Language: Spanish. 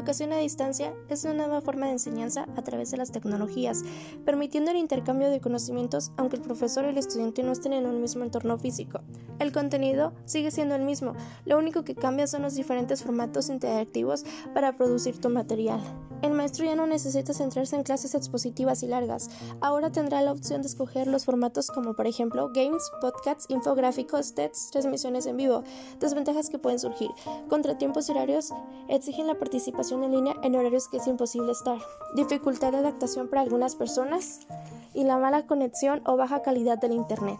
educación a distancia es una nueva forma de enseñanza a través de las tecnologías, permitiendo el intercambio de conocimientos aunque el profesor y el estudiante no estén en un mismo entorno físico. El contenido sigue siendo el mismo, lo único que cambia son los diferentes formatos interactivos para producir tu material. El maestro ya no necesita centrarse en clases expositivas y largas, ahora tendrá la opción de escoger los formatos como por ejemplo games, podcasts, infográficos, TEDs, transmisiones en vivo. Desventajas que pueden surgir. Contratiempos horarios exigen la participación en línea en horarios que es imposible estar. Dificultad de adaptación para algunas personas y la mala conexión o baja calidad del Internet.